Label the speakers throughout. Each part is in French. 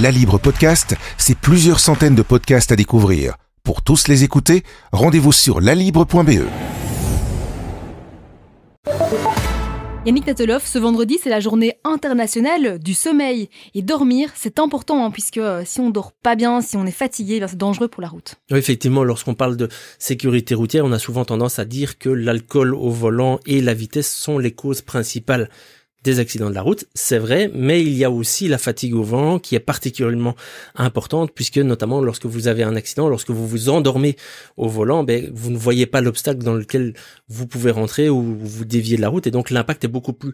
Speaker 1: La Libre Podcast, c'est plusieurs centaines de podcasts à découvrir. Pour tous les écouter, rendez-vous sur lalibre.be.
Speaker 2: Yannick Natelov, ce vendredi, c'est la journée internationale du sommeil. Et dormir, c'est important, hein, puisque euh, si on dort pas bien, si on est fatigué, ben, c'est dangereux pour la route.
Speaker 3: Oui, effectivement, lorsqu'on parle de sécurité routière, on a souvent tendance à dire que l'alcool au volant et la vitesse sont les causes principales des accidents de la route, c'est vrai, mais il y a aussi la fatigue au vent qui est particulièrement importante puisque notamment lorsque vous avez un accident, lorsque vous vous endormez au volant, ben, vous ne voyez pas l'obstacle dans lequel vous pouvez rentrer ou vous déviez de la route et donc l'impact est beaucoup plus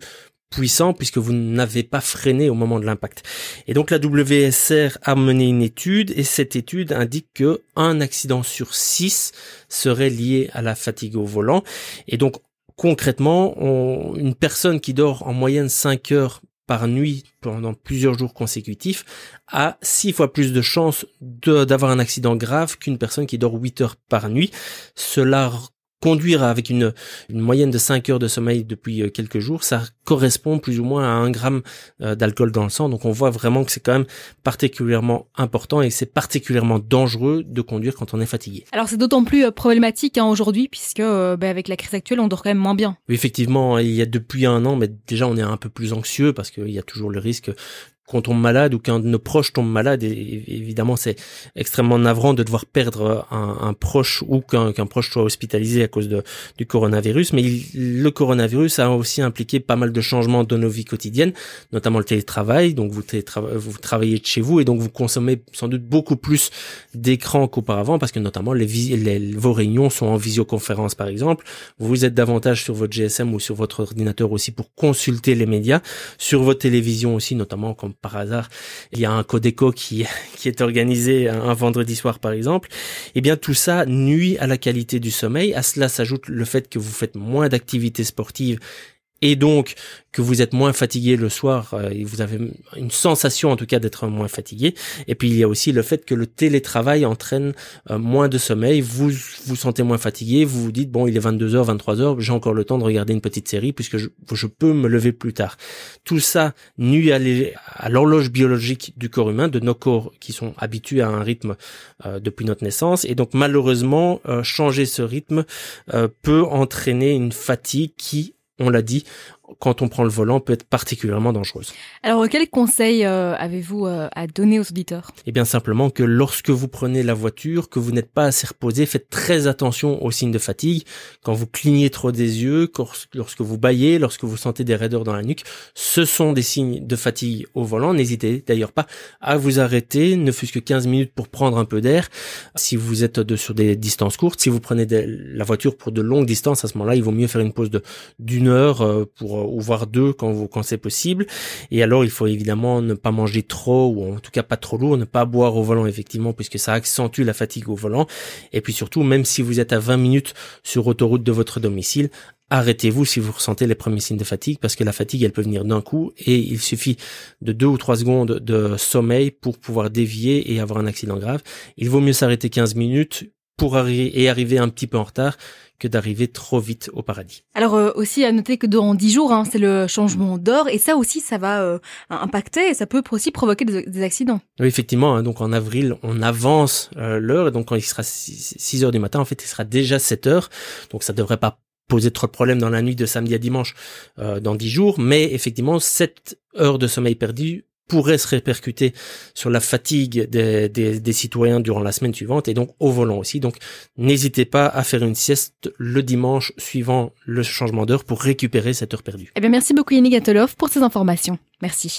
Speaker 3: puissant puisque vous n'avez pas freiné au moment de l'impact. Et donc la WSR a mené une étude et cette étude indique que un accident sur six serait lié à la fatigue au volant. Et donc concrètement, une personne qui dort en moyenne 5 heures par nuit pendant plusieurs jours consécutifs a six fois plus de chances d'avoir un accident grave qu'une personne qui dort 8 heures par nuit. Cela conduire avec une, moyenne de 5 heures de sommeil depuis euh, quelques jours, ça correspond plus ou moins à un gramme euh, d'alcool dans le sang. Donc on voit vraiment que c'est quand même particulièrement important et c'est particulièrement dangereux de conduire quand on est fatigué.
Speaker 2: Alors c'est d'autant plus euh, problématique hein, aujourd'hui puisque ben, avec la crise actuelle on dort quand même moins bien.
Speaker 3: Oui effectivement, il y a depuis un an, mais déjà on est un peu plus anxieux parce qu'il y a toujours le risque qu'on tombe malade ou qu'un de nos proches tombe malade, et évidemment c'est extrêmement navrant de devoir perdre un, proche ou qu'un proche soit hospitalisé à cause de, du coronavirus. Mais le coronavirus a aussi impliqué pas mal de changements dans nos vies quotidiennes, notamment le télétravail. Donc vous, travaillez de chez vous et donc vous consommez sans doute beaucoup plus d'écran qu'auparavant parce que notamment les, les, vos réunions sont en visioconférence par exemple. Vous êtes davantage sur votre GSM ou sur votre ordinateur aussi pour consulter les médias, sur votre télévision aussi notamment comme par hasard, il y a un Codeco qui, qui est organisé un, vendredi soir par exemple, eh bien tout ça nuit à la qualité du sommeil. À cela s'ajoute le fait que vous faites moins d'activités sportives et donc que vous êtes moins fatigué le soir euh, et vous avez une sensation en tout cas d'être moins fatigué. Et puis il y a aussi le fait que le télétravail entraîne euh, moins de sommeil. Vous vous sentez moins fatigué vous vous dites bon il est 22h 23h j'ai encore le temps de regarder une petite série puisque je, peux me lever plus tard. Tout ça nuit à l'horloge biologique du corps humain de nos corps qui sont habitués à un rythme euh, depuis notre naissance. Et donc malheureusement changer ce rythme peut entraîner une fatigue qui on l'a dit, quand on prend le volant peut être particulièrement dangereuse.
Speaker 2: Alors quels conseils euh, avez-vous euh, à donner aux auditeurs?
Speaker 3: Eh bien simplement que lorsque vous prenez la voiture, que vous n'êtes pas assez reposé, faites très attention aux signes de fatigue. Quand vous clignez trop des yeux, lorsque vous baillez, lorsque vous sentez des raideurs dans la nuque, ce sont des signes de fatigue au volant. N'hésitez d'ailleurs pas à vous arrêter, ne fût-ce que 15 minutes pour prendre un peu d'air. Si vous êtes de, sur des distances courtes, si vous prenez la voiture pour de longues distances, à ce moment-là, il vaut mieux faire une pause d'une heure euh, pour ou voire deux quand quand c'est possible. Et alors il faut évidemment ne pas manger trop ou en tout cas pas trop lourd, ne pas boire au volant effectivement puisque ça accentue la fatigue au volant. Et puis surtout même si vous êtes à 20 minutes sur autoroute de votre domicile, arrêtez-vous si vous ressentez les premiers signes de fatigue parce que la fatigue elle peut venir d'un coup et il suffit de deux ou trois secondes de sommeil pour pouvoir dévier et avoir un accident grave. Il vaut mieux s'arrêter 15 minutes pour arriver et arriver un petit peu en retard que d'arriver trop vite au paradis.
Speaker 2: Alors euh, aussi à noter que dans 10 jours, hein, c'est le changement d'heure et ça aussi, ça va euh, impacter et ça peut aussi provoquer des, accidents.
Speaker 3: Oui, effectivement. Hein, donc en avril, on avance euh, l'heure et donc quand il sera 6, heures du matin, en fait, il sera déjà 7 heures. Donc ça devrait pas poser trop de problèmes dans la nuit de samedi à dimanche dans 10 jours, mais effectivement, 7 heures de sommeil perdu pourrait se répercuter sur la fatigue des, des, citoyens durant la semaine suivante et donc au volant aussi. Donc n'hésitez pas à faire une sieste le dimanche suivant le changement d'heure pour récupérer cette heure perdue.
Speaker 2: Eh bien merci beaucoup Yannick Gatolov pour ces informations. Merci.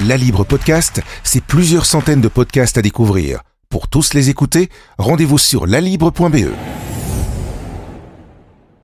Speaker 1: La Libre Podcast, c'est plusieurs centaines de podcasts à découvrir. Pour tous les écouter, rendez-vous sur lalibre.be.